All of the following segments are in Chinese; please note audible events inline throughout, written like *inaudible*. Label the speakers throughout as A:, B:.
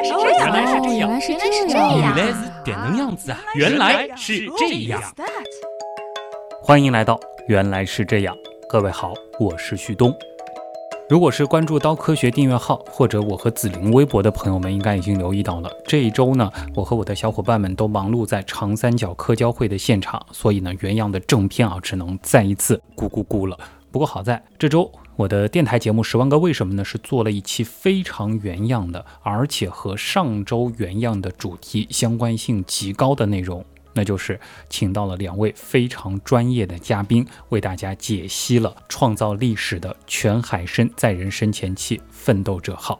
A: 来是这样，
B: 原来是这样，
A: 原来是这样，
B: 原来是这样子啊！原来是这样。欢迎来到《原来是这样》，各位好，我是旭东。如果是关注刀科学订阅号或者我和紫菱微博的朋友们，应该已经留意到了。这一周呢，我和我的小伙伴们都忙碌在长三角科交会的现场，所以呢，原样的正片啊，只能再一次咕咕咕了。不过好在这周我的电台节目《十万个为什么》呢，是做了一期非常原样的，而且和上周原样的主题相关性极高的内容。那就是请到了两位非常专业的嘉宾，为大家解析了创造历史的全海深载人深潜器“奋斗者号”。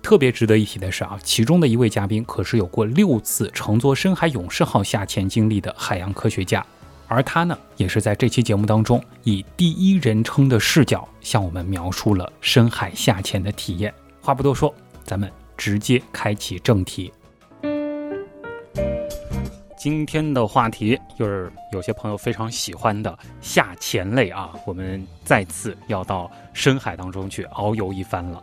B: 特别值得一提的是啊，其中的一位嘉宾可是有过六次乘坐深海勇士号下潜经历的海洋科学家，而他呢，也是在这期节目当中以第一人称的视角向我们描述了深海下潜的体验。话不多说，咱们直接开启正题。今天的话题就是有些朋友非常喜欢的下潜类啊，我们再次要到深海当中去遨游一番了。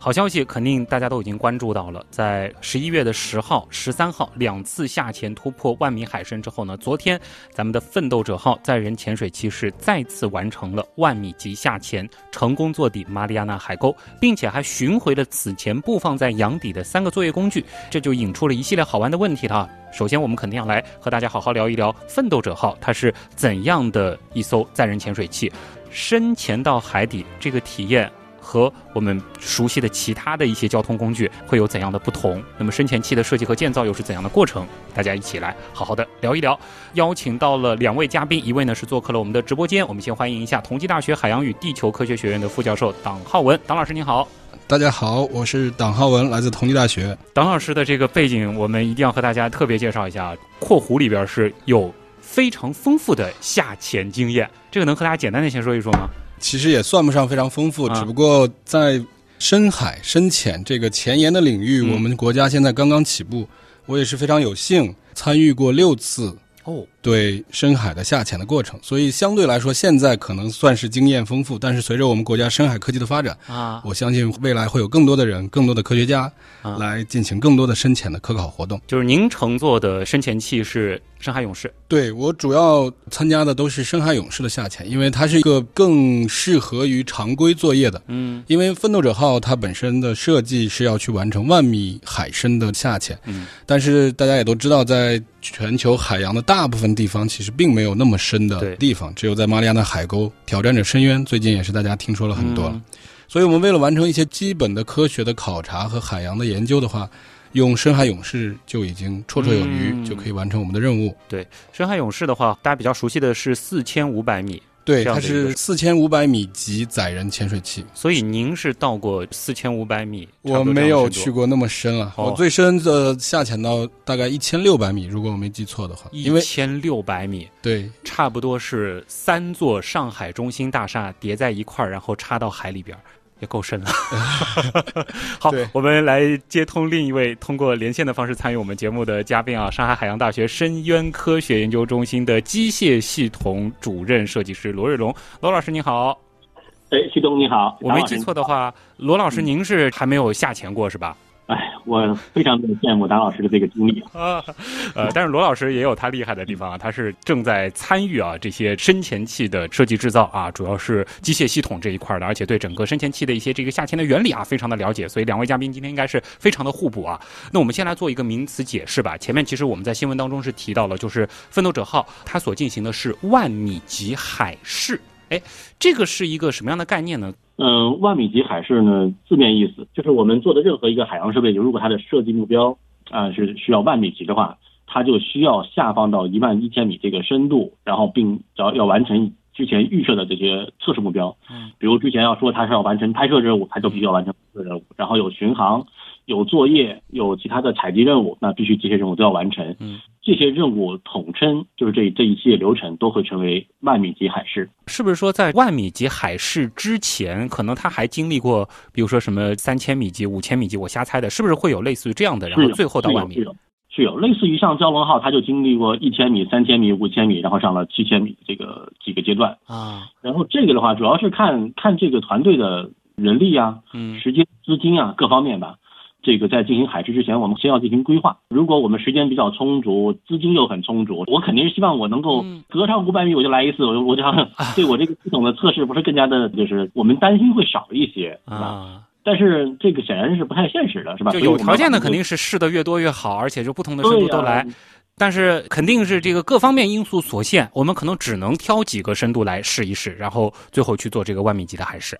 B: 好消息肯定大家都已经关注到了，在十一月的十号、十三号两次下潜突破万米海深之后呢，昨天咱们的奋斗者号载人潜水器是再次完成了万米级下潜，成功坐底马里亚纳海沟，并且还寻回了此前布放在洋底的三个作业工具，这就引出了一系列好玩的问题了。首先，我们肯定要来和大家好好聊一聊奋斗者号，它是怎样的一艘载人潜水器，深潜到海底这个体验。和我们熟悉的其他的一些交通工具会有怎样的不同？那么深潜器的设计和建造又是怎样的过程？大家一起来好好的聊一聊。邀请到了两位嘉宾，一位呢是做客了我们的直播间，我们先欢迎一下同济大学海洋与地球科学学院的副教授党浩文，党老师您好。
C: 大家好，我是党浩文，来自同济大学。
B: 党老师的这个背景，我们一定要和大家特别介绍一下。括弧里边是有非常丰富的下潜经验，这个能和大家简单的先说一说吗？
C: 其实也算不上非常丰富，只不过在深海深潜这个前沿的领域，我们国家现在刚刚起步。我也是非常有幸参与过六次
B: 哦，
C: 对深海的下潜的过程，所以相对来说，现在可能算是经验丰富。但是随着我们国家深海科技的发展
B: 啊，
C: 我相信未来会有更多的人、更多的科学家来进行更多的深潜的科考活动。
B: 就是您乘坐的深潜器是深海勇士？
C: 对我主要参加的都是深海勇士的下潜，因为它是一个更适合于常规作业的。
B: 嗯，
C: 因为奋斗者号它本身的设计是要去完成万米海深的下潜。
B: 嗯，
C: 但是大家也都知道，在全球海洋的大部分地方，其实并没有那么深的地方，只有在马里亚纳海沟挑战者深渊，最近也是大家听说了很多。
B: 嗯、
C: 所以我们为了完成一些基本的科学的考察和海洋的研究的话。用深海勇士就已经绰绰有余，
B: 嗯、
C: 就可以完成我们的任务。
B: 对，深海勇士的话，大家比较熟悉的是四千五百米，
C: 对，它是四千五百米级载人潜水器。
B: 所以您是到过四千五百米？
C: 我没有去过那么深了，
B: 哦、
C: 我最深的下潜到大概一千六百米，如果我没记错的话。
B: 一千六百米，
C: 对，
B: 差不多是三座上海中心大厦叠在一块儿，然后插到海里边。也够深了。*laughs* 好，我们来接通另一位通过连线的方式参与我们节目的嘉宾啊，上海海洋大学深渊科学研究中心的机械系统主任设计师罗瑞龙。罗老师您好。
D: 哎，徐东你好。
B: 我没记错的话，罗老师您是还没有下潜过是吧？
D: 哎，我非常的羡慕达老师的这个经历 *laughs*
B: 啊，呃，但是罗老师也有他厉害的地方啊，他是正在参与啊这些深潜器的设计制造啊，主要是机械系统这一块的，而且对整个深潜器的一些这个下潜的原理啊非常的了解，所以两位嘉宾今天应该是非常的互补啊。那我们先来做一个名词解释吧。前面其实我们在新闻当中是提到了，就是奋斗者号它所进行的是万米级海试，哎，这个是一个什么样的概念呢？
D: 嗯，万米级海试呢，字面意思就是我们做的任何一个海洋设备，如果它的设计目标啊、呃、是需要万米级的话，它就需要下放到一万一千米这个深度，然后并要要完成之前预设的这些测试目标。
B: 嗯，
D: 比如之前要说它是要完成拍摄任务，它就必须要完成拍摄任务，然后有巡航、有作业、有其他的采集任务，那必须这些任务都要完成。
B: 嗯，
D: 这些任务统称就是这这一系列流程都会成为万米级海试。
B: 是不是说在万米级海试之前，可能他还经历过，比如说什么三千米级、五千米级？我瞎猜的，是不是会有类似于这样的？然后最后到万米。
D: 是有，是有类似于像蛟龙号，它就经历过一千米、三千米、五千米，然后上了七千米这个几个阶段
B: 啊。
D: 然后这个的话，主要是看看这个团队的人力啊、
B: 嗯
D: 时间、资金啊各方面吧。这个在进行海试之前，我们先要进行规划。如果我们时间比较充足，资金又很充足，我肯定是希望我能够隔上五百米我就来一次，我我就对我这个系统的测试不是更加的，就是我们担心会少一些啊。但是这个显然是不太现实的，是吧？
B: 就有条件的肯定是试的越多越好，而且就不同的深度都来。但是肯定是这个各方面因素所限，我们可能只能挑几个深度来试一试，然后最后去做这个万米级的海试。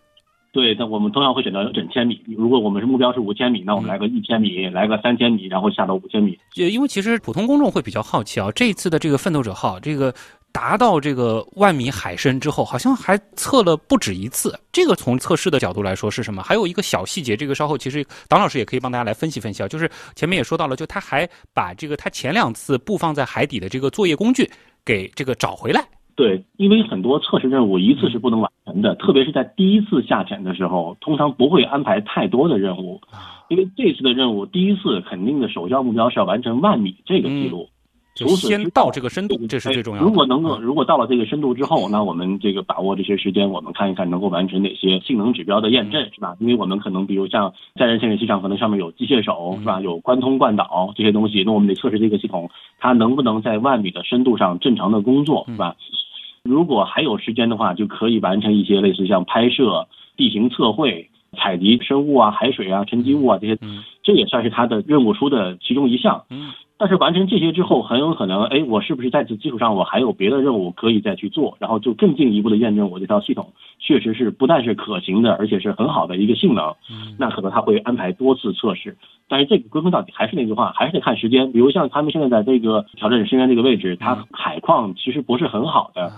D: 对，那我们同样会选择整千米。如果我们是目标是五千米，那我们来个一千米，来个三千米，然后下到五千米。
B: 也因为其实普通公众会比较好奇啊，这一次的这个奋斗者号，这个达到这个万米海深之后，好像还测了不止一次。这个从测试的角度来说是什么？还有一个小细节，这个稍后其实党老师也可以帮大家来分析分析啊。就是前面也说到了，就他还把这个他前两次布放在海底的这个作业工具给这个找回来。
D: 对，因为很多测试任务一次是不能完成的，特别是在第一次下潜的时候，通常不会安排太多的任务，因为这次的任务第一次肯定的首要目标是要完成万米这个记录，
B: 就先到这个深度，这是最重要的。
D: 如果能够，如果到了这个深度之后，那我们这个把握这些时间，我们看一看能够完成哪些性能指标的验证，是吧？因为我们可能比如像载人潜水器上，可能上面有机械手，是吧？有关通贯导这些东西，那我们得测试这个系统它能不能在万米的深度上正常的工作，是吧？如果还有时间的话，就可以完成一些类似像拍摄、地形测绘、采集生物啊、海水啊、沉积物啊这些，这也算是他的任务书的其中一项。嗯，但是完成这些之后，很有可能，哎，我是不是在此基础上，我还有别的任务可以再去做，然后就更进一步的验证我这套系统确实是不但是可行的，而且是很好的一个性能。嗯，那可能他会安排多次测试。但是这个归根到底还是那句话，还是得看时间。比如像他们现在在这个挑战者深渊这个位置，它海况其实不是很好的，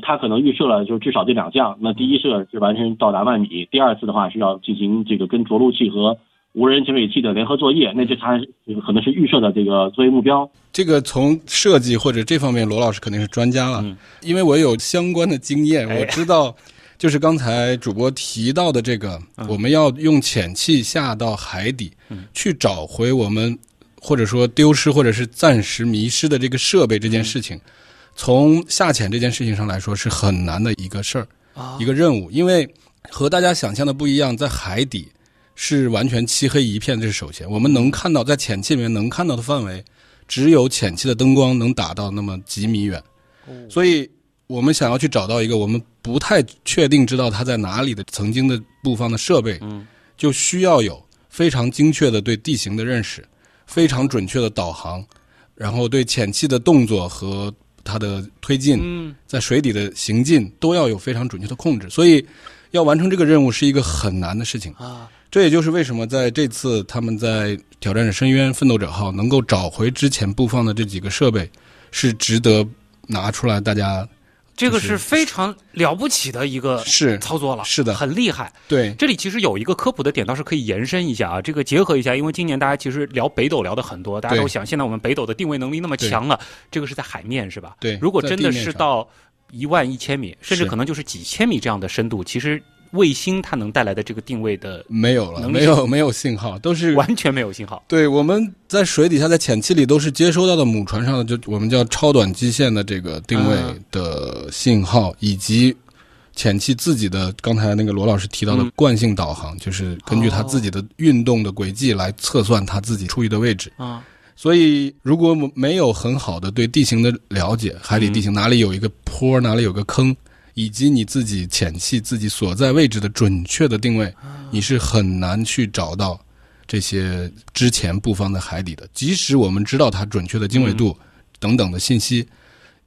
D: 它可能预设了就至少这两项。那第一设是完成到达万米，第二次的话是要进行这个跟着陆器和无人潜水器的联合作业，那就它可能是预设的这个作业目标。
C: 这个从设计或者这方面，罗老师肯定是专家了，因为我有相关的经验，我知道。就是刚才主播提到的这个，我们要用潜器下到海底，去找回我们或者说丢失或者是暂时迷失的这个设备这件事情，从下潜这件事情上来说是很难的一个事儿，一个任务，因为和大家想象的不一样，在海底是完全漆黑一片，这是首先，我们能看到在潜器里面能看到的范围，只有潜器的灯光能打到那么几米远，所以。我们想要去找到一个我们不太确定知道它在哪里的曾经的布放的设备，嗯，就需要有非常精确的对地形的认识，非常准确的导航，然后对潜器的动作和它的推进，嗯，在水底的行进都要有非常准确的控制。所以，要完成这个任务是一个很难的事情啊。这也就是为什么在这次他们在挑战者深渊奋斗者号能够找回之前布放的这几个设备，是值得拿出来大家。
B: 这个是非常了不起的一个
C: 是
B: 操作了，
C: 是的，
B: 很厉害。
C: 对，
B: 这里其实有一个科普的点，倒是可以延伸一下啊。这个结合一下，因为今年大家其实聊北斗聊的很多，大家都想现在我们北斗的定位能力那么强了，这个是在海面是吧？
C: 对，
B: 如果真的是到一万一千米，甚至可能就是几千米这样的深度，其实。卫星它能带来的这个定位的
C: 没有了，没有没有信号，都是
B: 完全没有信号。
C: 对，我们在水底下，在潜器里都是接收到的母船上的，就我们叫超短基线的这个定位的信号，以及潜器自己的刚才那个罗老师提到的惯性导航，就是根据它自己的运动的轨迹来测算它自己处于的位置。啊，所以如果没有很好的对地形的了解，海底地形哪里有一个坡，哪里有个坑。以及你自己潜器自己所在位置的准确的定位，你是很难去找到这些之前布放在海底的。即使我们知道它准确的经纬度等等的信息，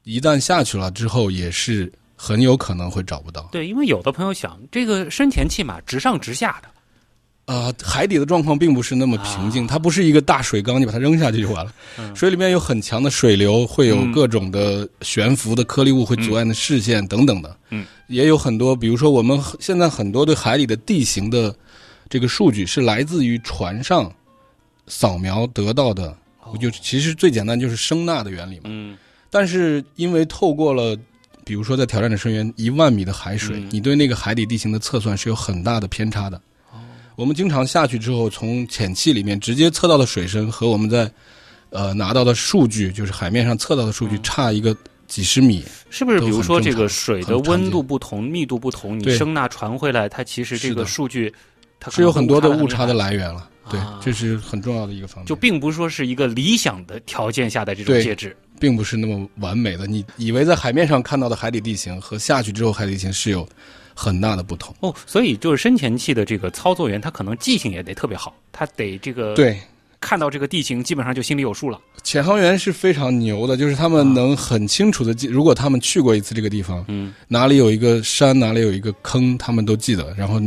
C: 一旦下去了之后，也是很有可能会找不到。
B: 对，因为有的朋友想，这个深潜器嘛，直上直下的。
C: 呃，海底的状况并不是那么平静，它不是一个大水缸，你把它扔下去就完了。水里面有很强的水流，会有各种的悬浮的颗粒物会阻碍你的视线等等的。嗯，也有很多，比如说我们现在很多对海里的地形的这个数据是来自于船上扫描得到的，就其实最简单就是声呐的原理嘛。嗯，但是因为透过了，比如说在挑战者深渊一万米的海水，你对那个海底地形的测算是有很大的偏差的。我们经常下去之后，从潜器里面直接测到的水深和我们在呃拿到的数据，就是海面上测到的数据差一个几十米，
B: 是不是？比如说这个水的温度不同、密度不同，你声呐传回来，它其实这个数据它
C: 是有很多的误差的来源了，对，这是很重要的一个方面。
B: 就并不是说是一个理想的条件下的这种介质，
C: 并不是那么完美的。你以为在海面上看到的海底地形和下去之后海底地形是有很大的不同
B: 哦。所以就是深潜器的这个操作员，他可能记性也得特别好，他得这个
C: 对。
B: 看到这个地形，基本上就心里有数了。
C: 潜航员是非常牛的，就是他们能很清楚的记，如果他们去过一次这个地方，嗯，哪里有一个山，哪里有一个坑，他们都记得。然后，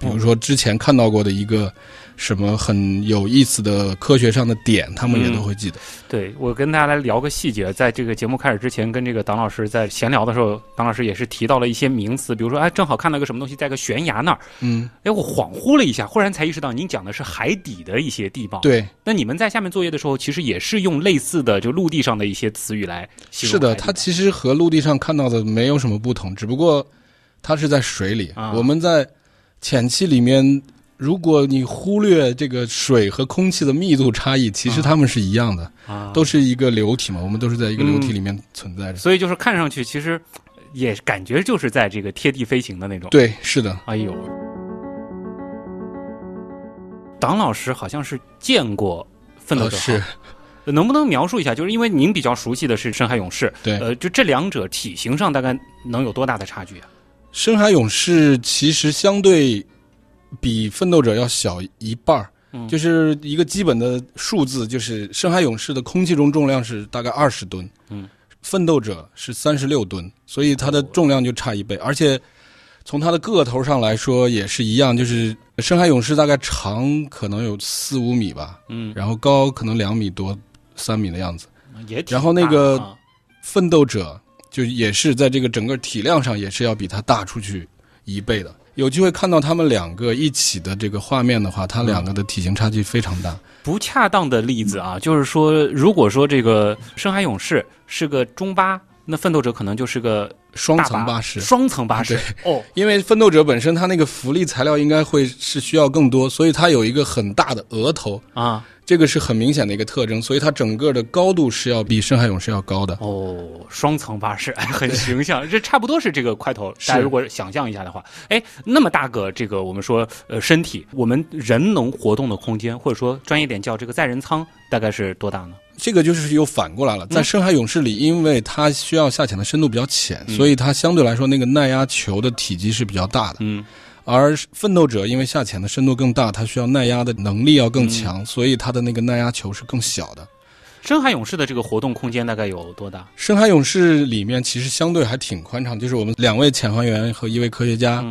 C: 比如说之前看到过的一个。什么很有意思的科学上的点，他们也都会记得。
B: 对我跟大家来聊个细节，在这个节目开始之前，跟这个党老师在闲聊的时候，党老师也是提到了一些名词，比如说，哎，正好看到个什么东西在个悬崖那儿，嗯，哎，我恍惚了一下，忽然才意识到您讲的是海底的一些地貌。
C: 对，
B: 那你们在下面作业的时候，其实也是用类似的就陆地上的一些词语来形
C: 容。是的，它其实和陆地上看到的没有什么不同，只不过它是在水里，我们在浅气里面。如果你忽略这个水和空气的密度差异，其实它们是一样的，都是一个流体嘛。我们都是在一个流体里面存在着，
B: 所以就是看上去其实也感觉就是在这个贴地飞行的那种。
C: 对，是的。
B: 哎呦，党老师好像是见过奋斗者，
C: 是
B: 能不能描述一下？就是因为您比较熟悉的是深海勇士，
C: 对，
B: 呃，就这两者体型上大概能有多大的差距啊？
C: 深海勇士其实相对。比奋斗者要小一半儿，就是一个基本的数字，就是深海勇士的空气中重量是大概二十吨，嗯，奋斗者是三十六吨，所以它的重量就差一倍。而且从它的个头上来说也是一样，就是深海勇士大概长可能有四五米吧，嗯，然后高可能两米多三米的样子，
B: 也
C: 然后那个奋斗者就也是在这个整个体量上也是要比它大出去一倍的。有机会看到他们两个一起的这个画面的话，他两个的体型差距非常大。
B: 不恰当的例子啊，就是说，如果说这个深海勇士是个中巴，那奋斗者可能就是个
C: 双层巴士。
B: 双层巴士哦，
C: 因为奋斗者本身它那个浮力材料应该会是需要更多，所以它有一个很大的额头啊。这个是很明显的一个特征，所以它整个的高度是要比深海勇士要高的。
B: 哦，双层巴士，很形象，这差不多是这个块头。*laughs* 大家如果想象一下的话，哎，那么大个这个我们说呃身体，我们人能活动的空间，或者说专业点叫这个载人舱，大概是多大呢？
C: 这个就是又反过来了，在深海勇士里，因为它需要下潜的深度比较浅，所以它相对来说那个耐压球的体积是比较大的。嗯。而奋斗者因为下潜的深度更大，它需要耐压的能力要更强，所以它的那个耐压球是更小的。
B: 深海勇士的这个活动空间大概有多大？
C: 深海勇士里面其实相对还挺宽敞，就是我们两位潜航员和一位科学家。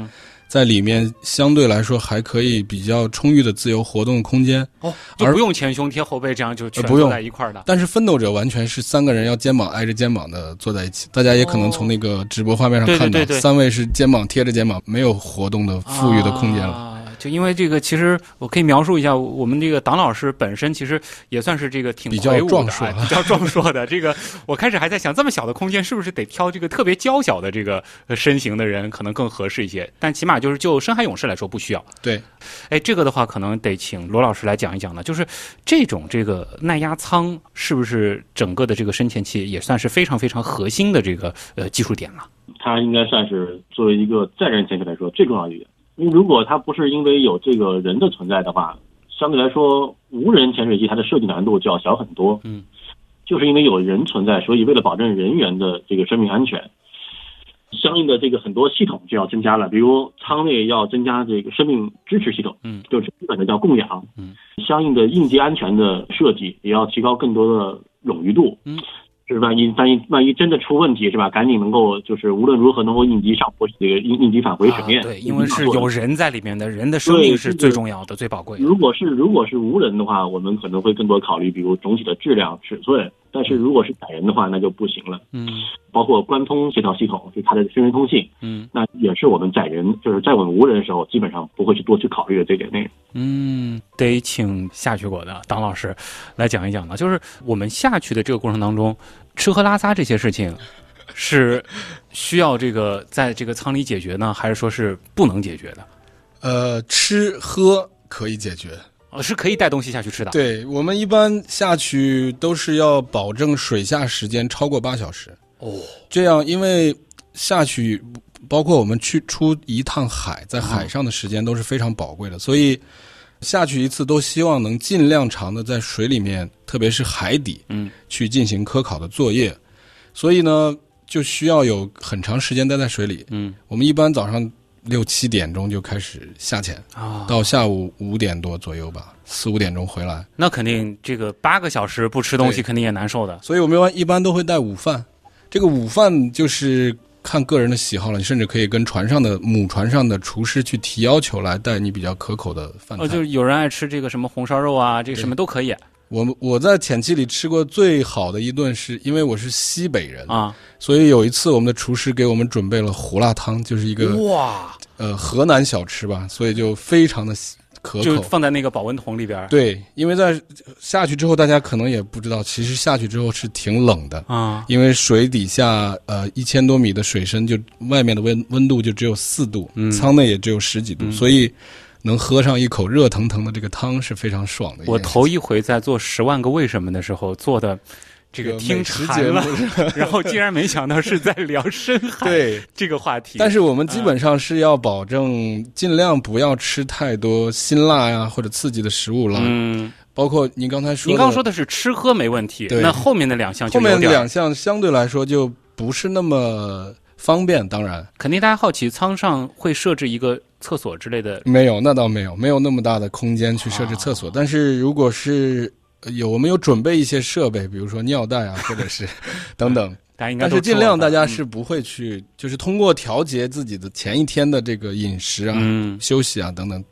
C: 在里面相对来说还可以比较充裕的自由活动空间
B: 哦，而不用前胸贴后背这样就全
C: 坐
B: 在一块儿的。
C: 但是奋斗者完全是三个人要肩膀挨着肩膀的坐在一起，大家也可能从那个直播画面上看到，三位是肩膀贴着肩膀，没有活动的富裕的空间了。
B: 就因为这个，其实我可以描述一下，我们这个党老师本身其实也算是这个挺
C: 比较壮 *laughs* 硕、
B: 比较壮硕的。*laughs* 这个我开始还在想，这么小的空间是不是得挑这个特别娇小的这个身形的人可能更合适一些？但起码就是就深海勇士来说不需要。
C: 对，
B: 哎，这个的话可能得请罗老师来讲一讲呢。就是这种这个耐压舱是不是整个的这个深潜器也算是非常非常核心的这个呃技术点了？
D: 它应该算是作为一个载人潜水来说最重要的一点。如果它不是因为有这个人的存在的话，相对来说，无人潜水机它的设计难度就要小很多。嗯，就是因为有人存在，所以为了保证人员的这个生命安全，相应的这个很多系统就要增加了，比如舱内要增加这个生命支持系统，嗯，就是基本的叫供氧。嗯，相应的应急安全的设计也要提高更多的冗余度。嗯。就是万一万一万一真的出问题是吧？赶紧能够就是无论如何能够应急上坡，这个应应急返回水面。
B: 对，因为是有人在里面的，人的生命是最重要的、最宝贵的。
D: 如果是如果是无人的话，我们可能会更多考虑，比如总体的质量、尺寸。但是如果是载人的话，那就不行了。嗯，包括关通这套系统，就它的声人通信。嗯，那也是我们载人，就是在我们无人的时候，基本上不会去多去考虑的这点内容。
B: 嗯，得请下去过的党老师来讲一讲了。就是我们下去的这个过程当中，吃喝拉撒这些事情，是需要这个在这个舱里解决呢，还是说是不能解决的？
C: 呃，吃喝可以解决。
B: 哦，是可以带东西下去吃的。
C: 对我们一般下去都是要保证水下时间超过八小时。哦，这样因为下去包括我们去出一趟海，在海上的时间都是非常宝贵的，所以下去一次都希望能尽量长的在水里面，特别是海底，
B: 嗯，
C: 去进行科考的作业，所以呢，就需要有很长时间待在水里。
B: 嗯，
C: 我们一般早上六七点钟就开始下潜，
B: 啊，
C: 到下午五点多左右吧，四五点钟回来。
B: 那肯定这个八个小时不吃东西，肯定也难受的。
C: 所以我们一般都会带午饭，这个午饭就是看个人的喜好了，你甚至可以跟船上的母船上的厨师去提要求来带你比较可口的饭菜。
B: 哦，就是有人爱吃这个什么红烧肉啊，这个什么都可以
C: 我我在潜期里吃过最好的一顿是，因为我是西北人，
B: 啊。
C: 所以有一次我们的厨师给我们准备了胡辣汤，就是一个
B: 哇，
C: 呃河南小吃吧，所以就非常的可口
B: 就
C: 口。
B: 放在那个保温桶里边儿
C: 对，因为在下去之后，大家可能也不知道，其实下去之后是挺冷的。
B: 啊。
C: 因为水底下呃一千多米的水深，就外面的温温度就只有四度，
B: 嗯
C: 舱内也只有十几度，
B: 嗯
C: 所以能喝上一口热腾腾的这个汤是非常爽的。
B: 我头一回在做《十万个为什么》的时候做的这个
C: 这个
B: 听
C: 美食节目
B: 馋了，*laughs* 然后竟然没想到是在聊深海
C: 对，
B: 这个话题。
C: 但是我们基本上是要保证尽量不要吃太多辛辣呀或者刺激的食物了，
B: 嗯，
C: 包括您刚才说，
B: 您刚刚说的是吃喝没问题，那后面的两项就
C: 后面
B: 有点儿
C: 两项相对来说就不是那么方便，当然。
B: 肯定大家好奇，舱上会设置一个厕所之类的，
C: 没有，那倒没有，没有那么大的空间去设置厕所。但是如果是呃有我们有准备一些设备，比如说尿袋啊，或者是 *laughs* 等等，*laughs*
B: 大家应该
C: 但是尽量大家是不会去，就是通过调节自己的前一天的这个饮食啊、
B: 嗯。
C: 休息啊等等，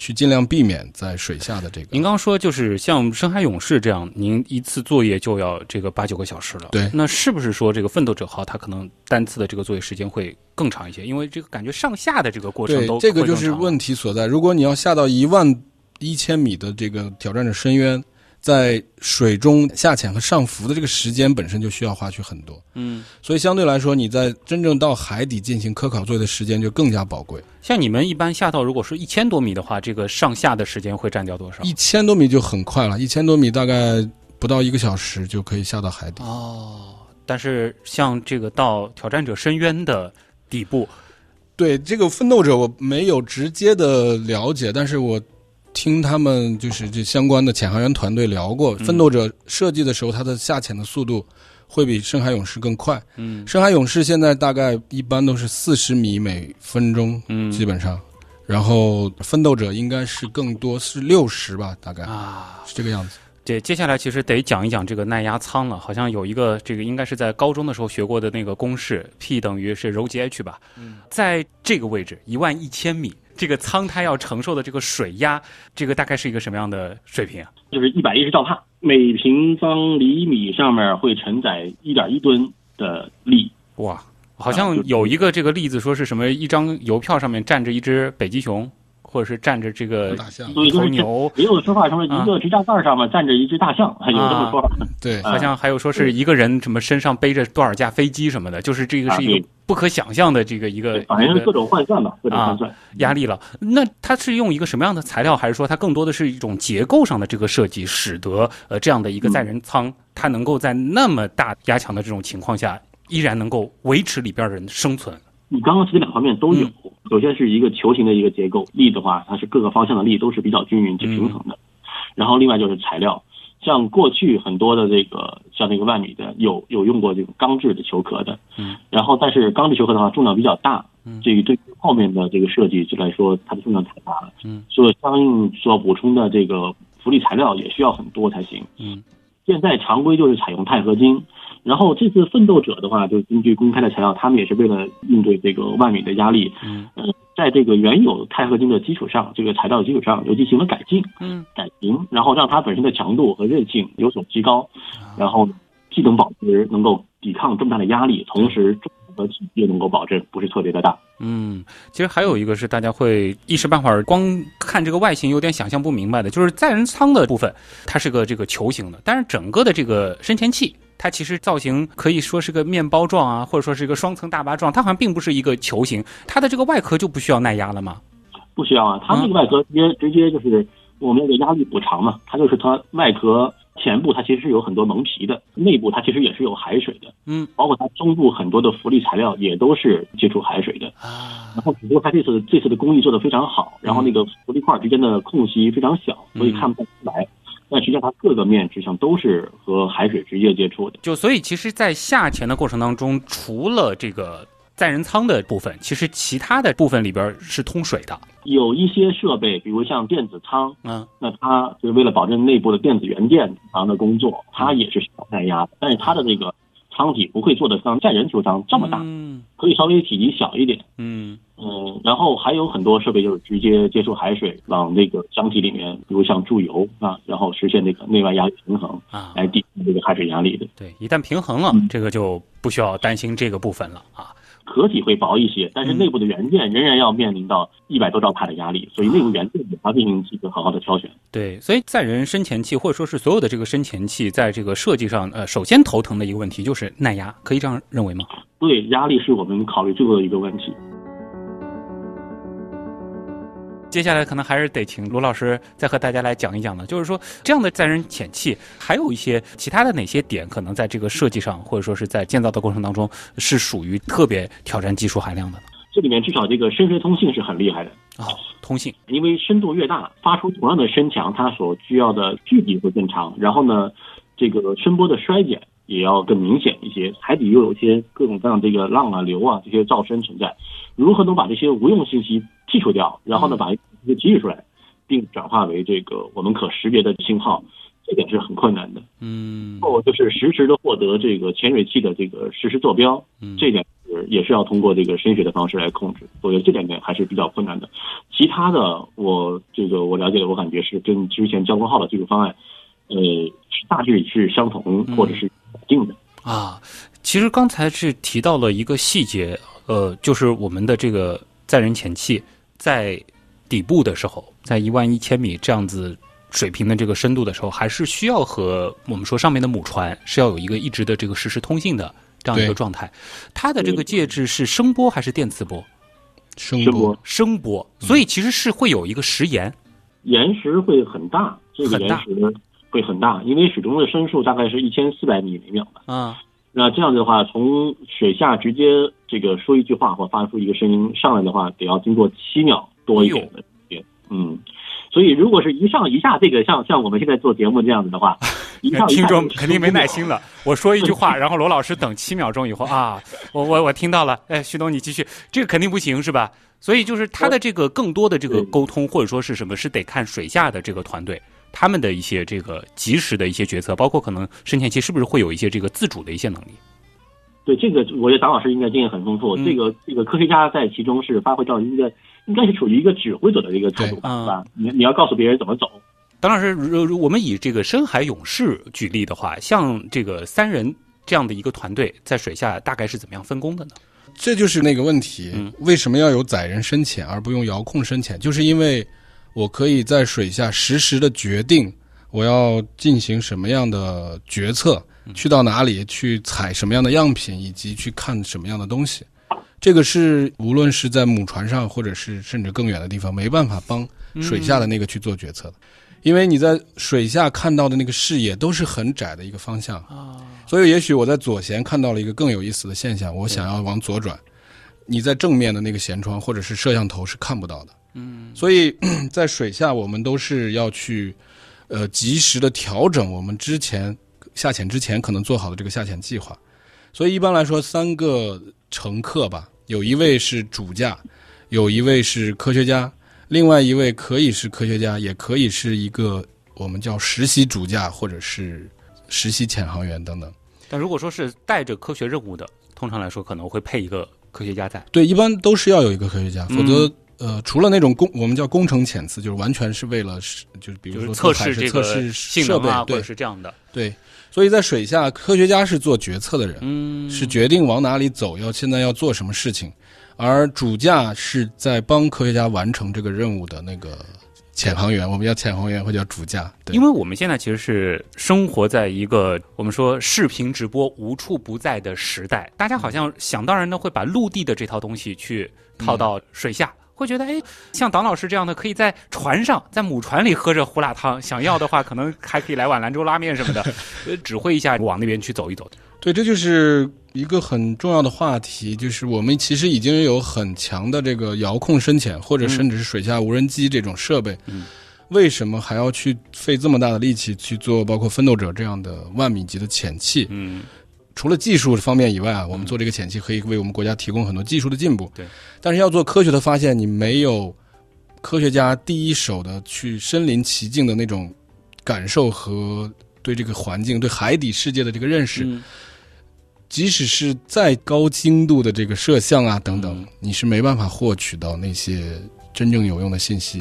C: 去尽量避免在水下的这个。
B: 您刚说就是像深海勇士这样，您一次作业就要这个八九个小时了。
C: 对
B: 那是不是说这个奋斗者号它可能单次的这个作业时间会更长一些？因为这个感觉上下的这个过程都，
C: 这个就是问题所在。如果你要下到一万一千米的这个挑战者深渊，在水中下潜和上浮的这个时间本身就需要花去很多，
B: 嗯，
C: 所以相对来说，你在真正到海底进行科考作业的时间就更加宝贵。
B: 像你们一般下到如果是一千多米的话，这个上下的时间会占掉多少？
C: 一千多米就很快了，一千多米大概不到一个小时就可以下到海底。
B: 哦，但是像这个到挑战者深渊的底部，
C: 对这个奋斗者，我没有直接的了解，但是我听他们就是这相关的潜航员团队聊过，
B: 嗯
C: 奋斗者设计的时候，它的下潜的速度会比深海勇士更快。
B: 嗯
C: 深海勇士现在大概一般都是四十米每分钟，
B: 嗯
C: 基本上，然后奋斗者应该是更多是六十吧，大概
B: 啊，
C: 是这个样子。
B: 对，接下来其实得讲一讲这个耐压舱了。好像有一个这个应该是在高中的时候学过的那个公式，P 等于是柔级 H 吧。
C: 嗯，
B: 在这个位置一万一千米，这个舱胎要承受的这个水压，这个大概是一个什么样的水平啊？
D: 就是一百一十兆帕，每平方厘米上面会承载一点一吨的力。
B: 哇，好像有一个这个例子说是什么，一张邮票上面站着一只北极熊，或者是站着这个
C: 大象
B: 一头牛。
D: 也有说法说一个支架盖上面站着一只大象，有这么说法。
C: 对，
D: 啊
B: 好像还有说是一个人什么身上背着多少架飞机什么的，就是这个是一个不可想象的这个一个，
D: 反正是各种换算吧，各种换算。
B: 压力了。那它是用一个什么样的材料，还是说它更多的是一种结构上的这个设计，使得呃这样的一个载人舱，它能够在那么大压强的这种情况下，依然能够维持里边人的生存？
D: 你刚刚提的两方面都有，首先是一个球形的一个结构，力的话，它是各个方向的力都是比较均匀且平衡的。然后另外就是材料，像过去很多的这个像那个万米的有有用过这种钢制的球壳的，
B: 嗯，
D: 然后但是钢制球壳的话重量比较大，
B: 嗯
D: 这个对于后面的这个设计就来说，它的重量太大了，
B: 嗯，
D: 所以相应所补充的这个浮力材料也需要很多才行。
B: 嗯，
D: 现在常规就是采用钛合金。然后这次奋斗者的话，就根据公开的材料，他们也是为了应对这个万米的压力，
B: 嗯
D: 呃，在这个原有钛合金的基础上，这个材料的基础上又进行了改进、
B: 嗯
D: 改型，然后让它本身的强度和韧性有所提高，
B: 啊
D: 然后既能保持能够抵抗这么大的压力，同时重量和体积又能够保证不是特别的大。
B: 嗯，其实还有一个是大家会一时半会儿光看这个外形有点想象不明白的，就是载人舱的部分，它是个这个球形的，但是整个的这个深潜器。它其实造型可以说是个面包状啊，或者说是一个双层大巴状，它好像并不是一个球形，它的这个外壳就不需要耐压了吗？
D: 不需要啊，它那个外壳直接直接就是我们那个压力补偿嘛，它就是它外壳前部它其实是有很多蒙皮的，内部它其实也是有海水的，
B: 嗯，
D: 包括它中部很多的浮力材料也都是接触海水的
B: 啊。
D: 然后只不过它这次这次的工艺做得非常好，然后那个浮力块之间的空隙非常小，所以看不出来。但实际上它各个面实际上都是和海水直接接触的。
B: 就所以其实，在下潜的过程当中，除了这个。载人舱的部分，其实其他的部分里边是通水的。
D: 有一些设备，比如像电子舱，
B: 嗯，
D: 那它就是为了保证内部的电子元件正常的工作，它也是需要耐压的。但是它的这个舱体不会做的像载人球舱这么大，
B: 嗯，
D: 可以稍微体积小一点，
B: 嗯
D: 嗯。然后还有很多设备就是直接接触海水，往那个箱体里面，比如像注油啊，然后实现那个内外压力平衡
B: 啊，
D: 来抵御这个海水压力的。
B: 对，一旦平衡了，这个就不需要担心这个部分了啊。
D: 壳体会薄一些，但是内部的元件仍然要面临到一百多兆帕的压力，所以内部元件也要进行一个好好的挑选。
B: 对，所以载人深潜器或者说是所有的这个深潜器，在这个设计上，呃，首先头疼的一个问题就是耐压，可以这样认为吗？
D: 对，压力是我们考虑最多的一个问题。
B: 接下来可能还是得请罗老师再和大家来讲一讲呢，就是说这样的载人潜器还有一些其他的哪些点，可能在这个设计上或者说是在建造的过程当中是属于特别挑战技术含量的呢？
D: 这里面至少这个深水通信是很厉害的
B: 啊，通信，
D: 因为深度越大，发出同样的声强，它所需要的距离会更长，然后呢，这个声波的衰减也要更明显一些。海底又有一些各种各样这个浪啊、流啊这些噪声存在，如何能把这些无用信息？剔除掉，然后呢，把一个提取出来，并转化为这个我们可识别的信号，这点是很困难的。
B: 嗯，
D: 后就是实时的获得这个潜水器的这个实时坐标，
B: 嗯，
D: 这点是也是要通过这个声学的方式来控制，我觉得这点呢还是比较困难的。其他的，我这个我了解的，我感觉是跟之前交光号的技术方案，呃，大致是相同或者是定的
B: 啊。其实刚才是提到了一个细节，呃，就是我们的这个载人潜器。在底部的时候，在一万一千米这样子水平的这个深度的时候，还是需要和我们说上面的母船是要有一个一直的这个实时通信的这样一个状态。它的这个介质是声波还是电磁波？
C: 声
D: 波，
B: 声波。所以其实是会有一个时延，
D: 延时会很大，这个延时会很大，因为水中的声速大概是一千四百米每秒吧。
B: 啊。
D: 那这样子的话，从水下直接这个说一句话或发出一个声音上来的话，得要经过七秒多一点的时间。嗯，所以如果是一上一下，这个像像我们现在做节目这样子的话，*laughs*
B: 听众肯定没耐心了。我说一句话，然后罗老师等七秒钟以后啊，我我我听到了。哎，徐东你继续，这个肯定不行是吧？所以就是他的这个更多的这个沟通或者说是什么，是得看水下的这个团队。他们的一些这个及时的一些决策，包括可能深潜期是不是会有一些这个自主的一些能力？
D: 对这个，我觉得张老师应该经验很丰富。这个这个科学家在其中是发挥到一个应该是处于一个指挥者的一个态度吧？你你要告诉别人怎么走。
B: 当然是，如我们以这个深海勇士举例的话，像这个三人这样的一个团队在水下大概是怎么样分工的呢？
C: 这就是那个问题，为什么要有载人深潜而不用遥控深潜？就是因为。我可以在水下实时的决定我要进行什么样的决策，去到哪里去采什么样的样品，以及去看什么样的东西。这个是无论是在母船上，或者是甚至更远的地方，没办法帮水下的那个去做决策的，因为你在水下看到的那个视野都是很窄的一个方向啊。所以，也许我在左舷看到了一个更有意思的现象，我想要往左转，你在正面的那个舷窗或者是摄像头是看不到的。
B: 嗯，
C: 所以 *clears throat* 在水下，我们都是要去，呃，及时的调整我们之前下潜之前可能做好的这个下潜计划。所以一般来说，三个乘客吧，有一位是主驾，有一位是科学家，另外一位可以是科学家，也可以是一个我们叫实习主驾或者是实习潜航员等等。
B: 但如果说是带着科学任务的，通常来说可能会配一个科学家在。
C: 对，一般都是要有一个科学家，否则。呃，除了那种工，我们叫工程潜次，就是完全是为了是，就是比如说
B: 测试
C: 这个设备，对，
B: 是这样的。
C: 对，所以在水下，科学家是做决策的人，
B: 嗯，
C: 是决定往哪里走，要现在要做什么事情，而主驾是在帮科学家完成这个任务的那个潜航员，我们叫潜航员或叫主驾。
B: 对因为我们现在其实是生活在一个我们说视频直播无处不在的时代，大家好像想当然的会把陆地的这套东西去套到水下。会觉得，哎，像党老师这样的，可以在船上，在母船里喝着胡辣汤，想要的话，可能还可以来碗兰州拉面什么的，*laughs* 呃，指挥一下往那边去走一走。
C: 对，这就是一个很重要的话题，就是我们其实已经有很强的这个遥控深潜，或者甚至是水下无人机这种设备，为什么还要去费这么大的力气去做包括奋斗者这样的万米级的潜器？
B: 嗯。
C: 除了技术方面以外啊，我们做这个潜器可以为我们国家提供很多技术的进步。
B: 对，
C: 但是要做科学的发现，你没有科学家第一手的去身临其境的那种感受和对这个环境、对海底世界的这个认识，即使是再高精度的这个摄像啊等等，你是没办法获取到那些真正有用的信息，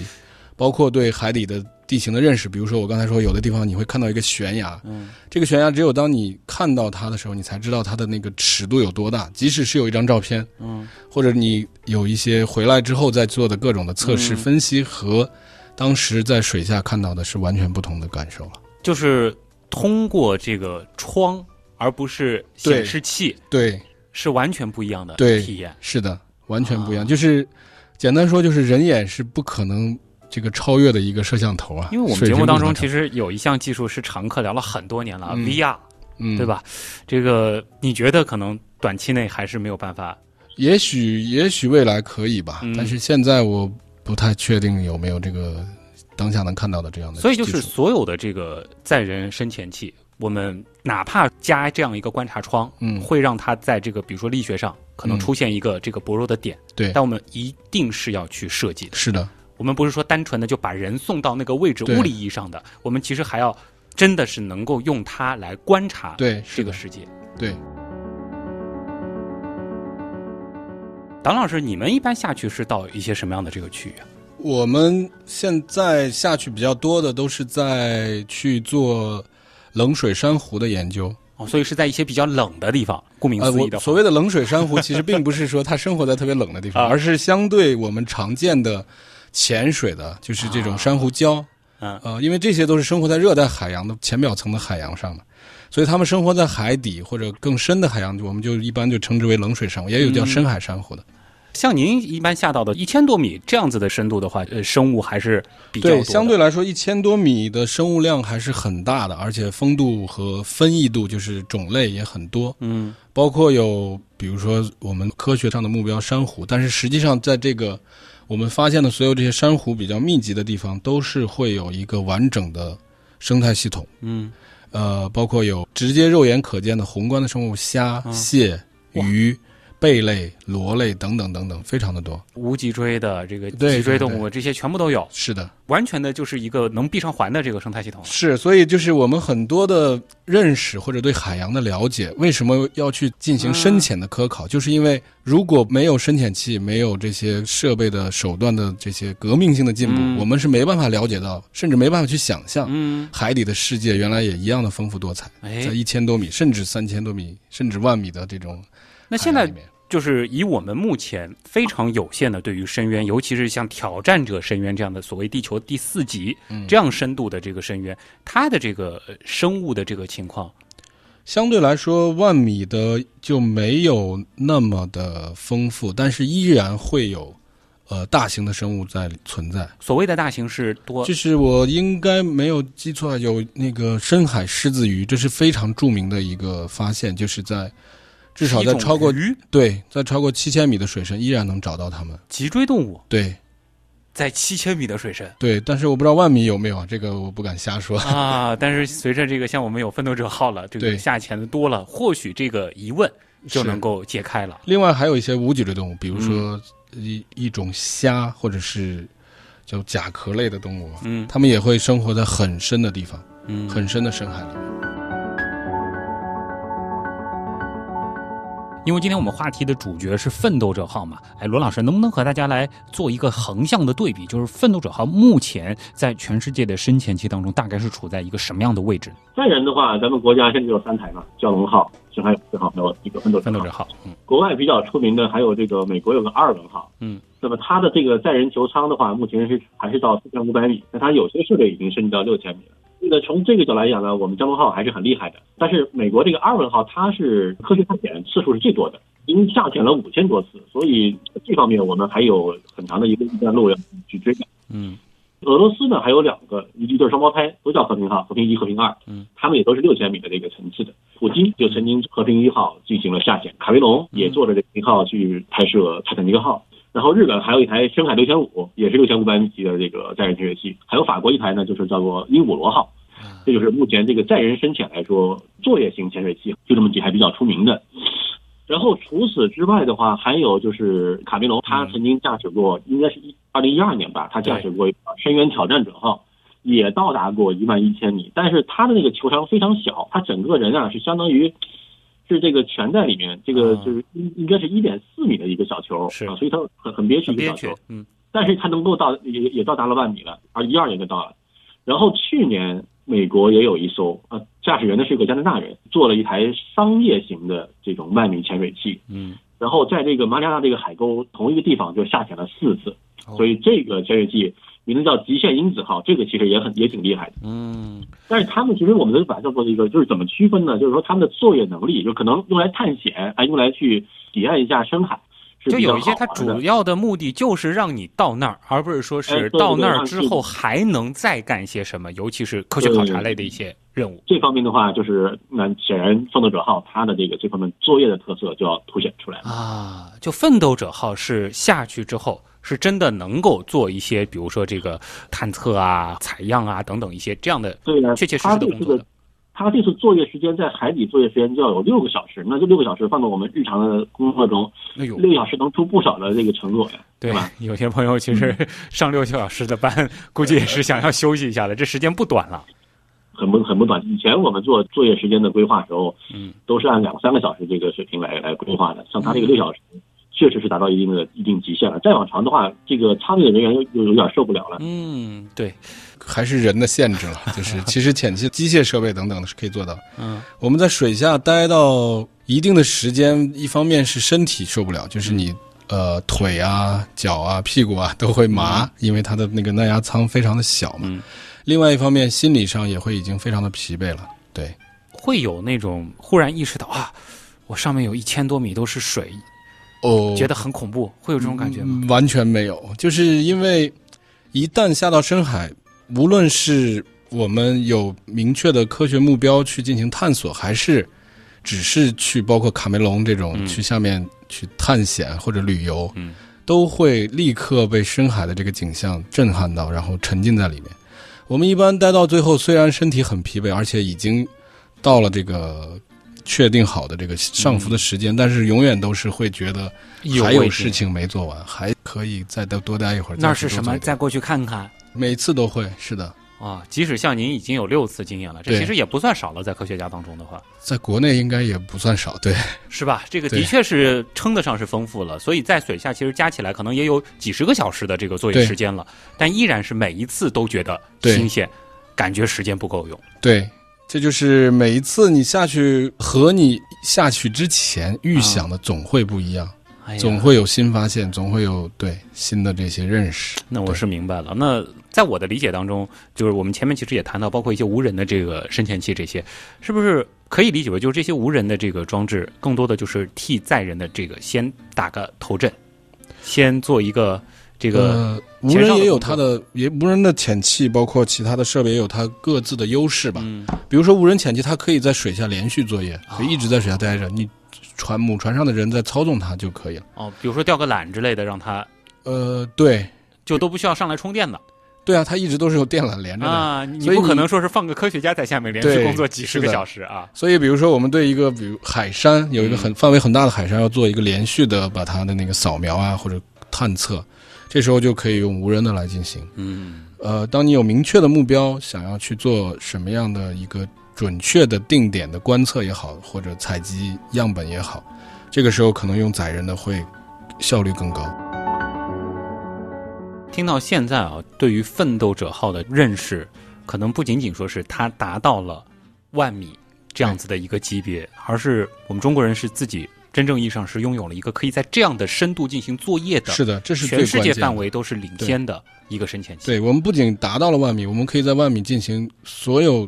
C: 包括对海底的。地形的认识，比如说我刚才说，有的地方你会看到一个悬崖，
B: 嗯，
C: 这个悬崖只有当你看到它的时候，你才知道它的那个尺度有多大。即使是有一张照片，
B: 嗯，
C: 或者你有一些回来之后再做的各种的测试分析，和当时在水下看到的是完全不同的感受了。
B: 就是通过这个窗，而不是显示器，
C: 对，
B: 是完全不一样的体验。
C: 是的，完全不一样。就是简单说，就是人眼是不可能。这个超越的一个摄像头啊，
B: 因为我们节目当中其实有一项技术是常客聊了很多年了，VR，
C: 嗯，
B: 对吧？这个你觉得可能短期内还是没有办法？
C: 也许也许未来可以吧，但是现在我不太确定有没有这个当下能看到的这样的。
B: 所以就是所有的这个载人深潜器，我们哪怕加这样一个观察窗，
C: 嗯，
B: 会让它在这个比如说力学上可能出现一个这个薄弱的点，
C: 对，
B: 但我们一定是要去设计的。
C: 是的。
B: 我们不是说单纯的就把人送到那个位置，物理意义上的，我们其实还要真的是能够用它来观察
C: 对
B: 这个世界。
C: 对，
B: 党老师，你们一般下去是到一些什么样的这个区域啊？
C: 我们现在下去比较多的都是在去做冷水珊瑚的研究
B: 哦，所以是在一些比较冷的地方。顾名思义的，
C: 所谓的冷水珊瑚，其实并不是说它生活在特别冷的地方，*laughs* 而是相对我们常见的。潜水的，就是这种珊瑚礁，
B: 嗯，
C: 呃，因为这些都是生活在热带海洋的浅表层的海洋上的，所以它们生活在海底或者更深的海洋，我们就一般就称之为冷水珊瑚，也有叫深海珊瑚的。
B: 像您一般下到的一千多米这样子的深度的话，呃，生物还是比较
C: 对，相对来说一千多米的生物量还是很大的，而且丰度和分异度就是种类也很多，
B: 嗯，
C: 包括有比如说我们科学上的目标珊瑚，但是实际上在这个。我们发现的所有这些珊瑚比较密集的地方，都是会有一个完整的生态系统。
B: 嗯，
C: 呃，包括有直接肉眼可见的宏观的生物，虾、蟹、鱼。贝类、螺类等等等等，非常的多。
B: 无脊椎的这个脊椎动
C: 物，
B: 这些全部都有。
C: 是的，
B: 完全的就是一个能闭上环的这个生态系统。
C: 是，所以就是我们很多的认识或者对海洋的了解，为什么要去进行深浅的科考？就是因为如果没有深浅器，没有这些设备的手段的这些革命性的进步，我们是没办法了解到，甚至没办法去想象，海底的世界原来也一样的丰富多彩。在一千多米，甚至三千多米，甚至万米的这种。
B: 那现在就是以我们目前非常有限的对于深渊，尤其是像挑战者深渊这样的所谓地球第四级这样深度的这个深渊，它的这个生物的这个情况，
C: 相对来说万米的就没有那么的丰富，但是依然会有呃大型的生物在存在。
B: 所谓的大型是多，
C: 就是我应该没有记错，有那个深海狮子鱼，这是非常著名的一个发现，就是在。至少在超过鱼对，在超过七千米的水深，依然能找到它们。
B: 脊椎动物
C: 对，
B: 在七千米的水深
C: 对，但是我不知道万米有没有，这个我不敢瞎说
B: 啊。但是随着这个，像我们有奋斗者号了，这个下潜的多了，或许这个疑问就能够解开了。
C: 另外还有一些无脊椎动物，比如说一一种虾，或者是叫甲壳类的动物，
B: 嗯，
C: 它们也会生活在很深的地方，
B: 嗯，
C: 很深的深海里面。
B: 因为今天我们话题的主角是奋斗者号嘛，哎，罗老师能不能和大家来做一个横向的对比？就是奋斗者号目前在全世界的深潜期当中，大概是处在一个什么样的位置？
D: 载人的话，咱们国家现在有三台嘛，蛟龙号、深海勇士号，还有一个奋斗
B: 奋斗者号。
D: 嗯，国外比较出名的还有这个美国有个阿尔文号。
B: 嗯，
D: 那么它的这个载人球舱的话，目前是还是到四千五百米，那它有些设备已经升级到六千米了。这个从这个角度来讲呢，我们蛟龙号还是很厉害的。但是美国这个阿尔文号，它是科学探险次数是最多的，已经下潜了五千多次，所以这方面我们还有很长的一个一段路要去追赶。
B: 嗯，
D: 俄罗斯呢还有两个一对双胞胎，都叫和平号，和平一、和平二。
B: 嗯，
D: 他们也都是六千米的这个层次的。普京就曾经和平一号进行了下潜，卡梅隆也坐着这个号去拍摄泰坦尼克号。然后日本还有一台深海六千五，也是六千五百米级的这个载人潜水器。还有法国一台呢，就是叫做鹦鹉螺号，这就是目前这个载人深潜来说作业型潜水器，就这么几台比较出名的。然后除此之外的话，还有就是卡梅隆，他曾经驾驶过，应该是一二零一二年吧，他驾驶过深渊挑战者号，也到达过一万一千米，但是他的那个球场非常小，他整个人啊是相当于是这个全在里面，这个就是应应该是一点四米的一个小球，
B: 是
D: 啊，所以它很很憋屈一个小球，
B: 嗯，
D: 但是它能够到也也到达了万米了，而一二年就到了，然后去年。美国也有一艘，啊，驾驶员呢是个加拿大人，做了一台商业型的这种万米潜水器，
B: 嗯，
D: 然后在这个马里亚纳这个海沟同一个地方就下潜了四次，所以这个潜水器名字叫极限因子号，这个其实也很也挺厉害的，
B: 嗯，
D: 但是他们其实我们都把它叫做一个，就是怎么区分呢？就是说他们的作业能力，就可能用来探险，还用来去体验一下深海。
B: 就有一些，它主要的目的就是让你到那儿，而不是说是到那儿之后还能再干些什么，尤其是科学考察类的一些任务。
D: 这方面的话，就是那显然奋斗者号它的这个这方面作业的特色就要凸显出来了
B: 啊。就奋斗者号是下去之后，是真的能够做一些，比如说这个探测啊、采样啊等等一些这样的确切实实的工作的。
D: 他这次作业时间在海底作业时间就要有六个小时，那这六个小时放到我们日常的工作中，六个小时能出不少的这个成果呀，
B: 对
D: 吧？
B: 有些朋友其实 *laughs* 上六个小时的班，估计也是想要休息一下的，这时间不短了，
D: 很不很不短。以前我们做作业时间的规划时候，
B: 嗯，
D: 都是按两三个小时这个水平来来规划的，像他这个六小时。确实是达到一定的一定极限了，再往长的话，这个舱内的人员又又有点受不了了。
B: 嗯，对，
C: 还是人的限制了，就是 *laughs* 其实潜器机械设备等等的是可以做到。
B: 嗯，
C: 我们在水下待到一定的时间，一方面是身体受不了，就是你呃腿啊、脚啊、屁股啊都会麻，因为它的那个耐压舱非常的小嘛。
B: 嗯，
C: 另外一方面心理上也会已经非常的疲惫了。对，
B: 会有那种忽然意识到啊，我上面有一千多米都是水。
C: 哦，
B: 觉得很恐怖，会有这种感觉吗？
C: 完全没有，就是因为一旦下到深海，无论是我们有明确的科学目标去进行探索，还是只是去包括卡梅隆这种去下面去探险或者旅游，
B: 嗯，
C: 都会立刻被深海的这个景象震撼到，然后沉浸在里面。我们一般待到最后，虽然身体很疲惫，而且已经到了这个。确定好的这个上浮的时间，但是永远都是会觉得还有事情没做完，还可以再多多待一会儿。
B: 那是什么？再过去看看。
C: 每次都会是的
B: 啊，即使像您已经有六次经验了，这其实也不算少了。在科学家当中的话，
C: 在国内应该也不算少，对，
B: 是吧？*laughs* 这个的确是称得上是丰富了。所以在水下其实加起来可能也有几十个小时的这个作业时间了，但依然是每一次都觉得新鲜，感觉时间不够用。
C: 对。这就是每一次你下去和你下去之前预想的总会不一样，总会有新发现，总会有对新的这些认识。
B: 那我是明白了。那在我的理解当中，就是我们前面其实也谈到，包括一些无人的这个深潜器，这些是不是可以理解为，就是这些无人的这个装置，更多的就是替载人的这个先打个头阵，先做一个。这个
C: 无人也有它的，也无人的潜器，包括其他的设备也有它各自的优势吧。
B: 嗯，
C: 比如说无人潜器，它可以在水下连续作业，就一直在水下待着，你船母船上的人在操纵它就可以了。
B: 哦，比如说吊个缆之类的，让它，
C: 呃，对，
B: 就都不需要上来充电的。
C: 对啊，它一直都是有电缆连着的
B: 啊，你不可能说是放个科学家在下面连续工作几十个小时啊。
C: 所以，比如说我们对一个比如海山有一个很范围很大的海山，要做一个连续的把它的那个扫描啊或者探测。这时候就可以用无人的来进行。
B: 嗯，
C: 呃，当你有明确的目标，想要去做什么样的一个准确的定点的观测也好，或者采集样本也好，这个时候可能用载人的会效率更高。
B: 听到现在啊，对于奋斗者号的认识，可能不仅仅说是它达到了万米这样子的一个级别，而是我们中国人是自己。真正意义上是拥有了一个可以在这样的深度进行作业的，
C: 是的，这是
B: 全世界范围都是领先的一个深潜器。
C: 对我们不仅达到了万米，我们可以在万米进行所有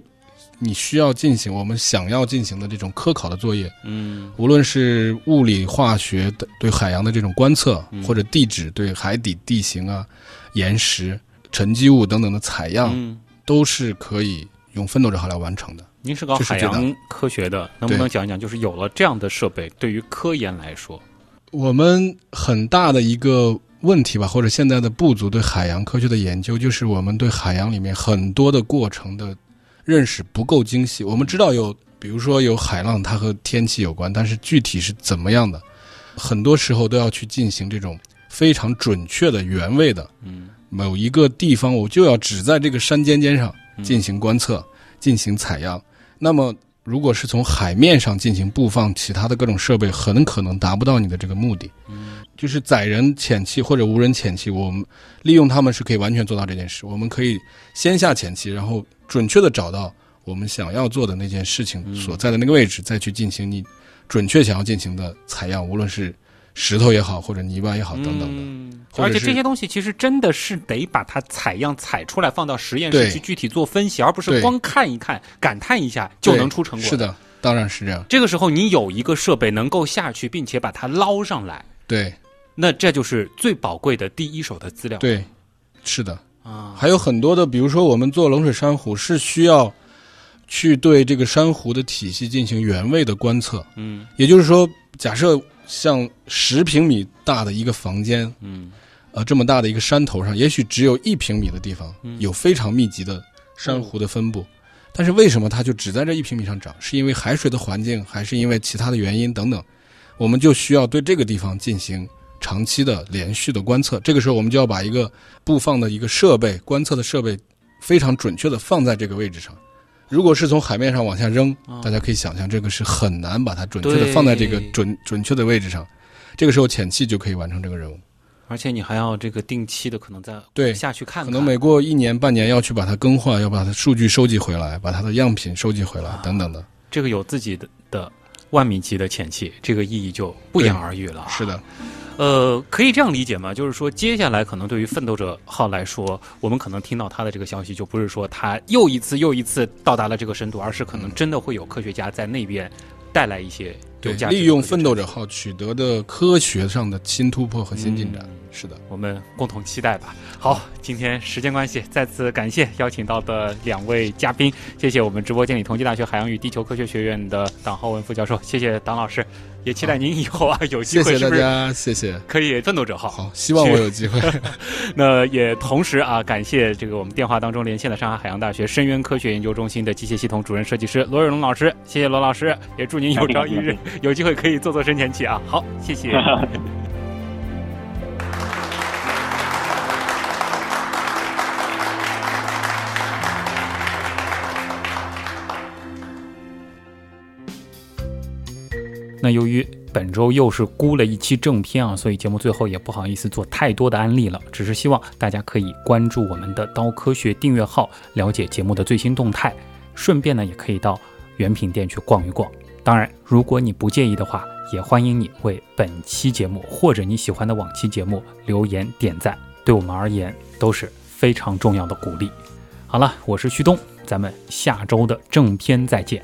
C: 你需要进行我们想要进行的这种科考的作业，
B: 嗯，
C: 无论是物理、化学的对海洋的这种观测，或者地质对海底地形啊、岩石、沉积物等等的采样，都是可以用奋斗者号来完成的。
B: 您是搞海洋科学的，能不能讲一讲？就是有了这样的设备，对于科研来说，
C: 我们很大的一个。问题吧，或者现在的不足对海洋科学的研究，就是我们对海洋里面很多的过程的认识不够精细。我们知道有，比如说有海浪，它和天气有关，但是具体是怎么样的，很多时候都要去进行这种非常准确的原位的。嗯，某一个地方，我就要只在这个山尖尖上进行观测、进行采样。那么，如果是从海面上进行布放其他的各种设备，很可能达不到你的这个目的。嗯。就是载人潜器或者无人潜器，我们利用它们是可以完全做到这件事。我们可以先下潜器，然后准确的找到我们想要做的那件事情所在的那个位置，再去进行你准确想要进行的采样，无论是石头也好，或者泥巴也好等等的。
B: 而且这些东西其实真的是得把它采样采出来，放到实验室去具体做分析，而不是光看一看、感叹一下就能出成果。
C: 是的，当然是这样。
B: 这个时候你有一个设备能够下去，并且把它捞上来。
C: 对。
B: 那这就是最宝贵的第一手的资料。
C: 对，是的啊，还有很多的，比如说我们做冷水珊瑚是需要去对这个珊瑚的体系进行原位的观测。嗯，也就是说，假设像十平米大的一个房间，嗯，呃，这么大的一个山头上，也许只有一平米的地方有非常密集的珊瑚的分布，但是为什么它就只在这一平米上长？是因为海水的环境，还是因为其他的原因等等？我们就需要对这个地方进行。长期的连续的观测，这个时候我们就要把一个布放的一个设备观测的设备非常准确的放在这个位置上。如果是从海面上往下扔，大家可以想象这个是很难把它准确的放在这个准准确的位置上。这个时候潜器就可以完成这个任务，
B: 而且你还要这个定期的可能在
C: 对
B: 下去看，
C: 可能每过一年半年要去把它更换，要把它数据收集回来，把它的样品收集回来等等的。
B: 这个有自己的的万米级的潜器，这个意义就不言而喻了。
C: 是的。
B: 呃，可以这样理解吗？就是说，接下来可能对于奋斗者号来说，我们可能听到他的这个消息，就不是说他又一次又一次到达了这个深度，而是可能真的会有科学家在那边带来一些
C: 对利用奋斗者号取得的科学上的新突破和新进展。是的，
B: 我们共同期待吧。好，今天时间关系，再次感谢邀请到的两位嘉宾，谢谢我们直播间里同济大学海洋与地球科学学院的党浩文副教授，谢谢党老师。也期待您以后啊有机会，*laughs*
C: 谢谢大家，谢谢，
B: 可以奋斗者号。
C: 好，希望我有机会。*laughs*
B: 那也同时啊，感谢这个我们电话当中连线的上海海洋大学深渊科学研究中心的机械系统主任设计师罗瑞龙老师，谢谢罗老师，也祝您有朝一日 *laughs* 有机会可以做做深潜器啊。好，谢谢。那由于本周又是估了一期正片啊，所以节目最后也不好意思做太多的安利了，只是希望大家可以关注我们的刀科学订阅号，了解节目的最新动态，顺便呢也可以到原品店去逛一逛。当然，如果你不介意的话，也欢迎你为本期节目或者你喜欢的往期节目留言点赞，对我们而言都是非常重要的鼓励。好了，我是旭东，咱们下周的正片再见。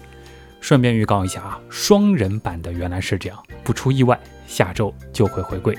B: 顺便预告一下啊双人版的原来是这样不出意外下周就会回归。